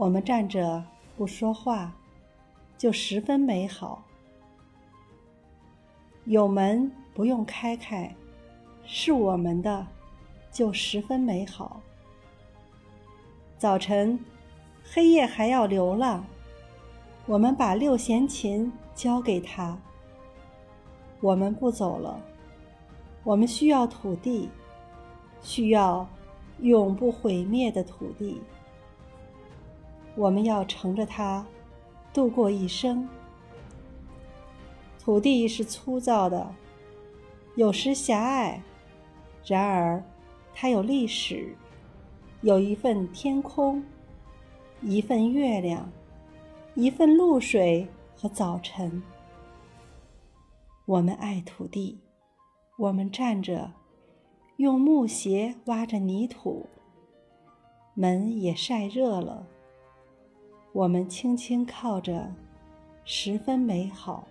我们站着不说话，就十分美好。有门不用开开，是我们的，就十分美好。早晨，黑夜还要流浪，我们把六弦琴交给他。我们不走了，我们需要土地，需要永不毁灭的土地。我们要乘着它度过一生。土地是粗糙的，有时狭隘，然而它有历史，有一份天空，一份月亮，一份露水和早晨。我们爱土地，我们站着，用木鞋挖着泥土，门也晒热了。我们轻轻靠着，十分美好。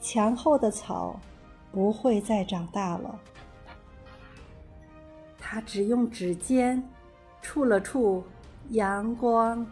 墙后的草不会再长大了。它只用指尖触了触阳光。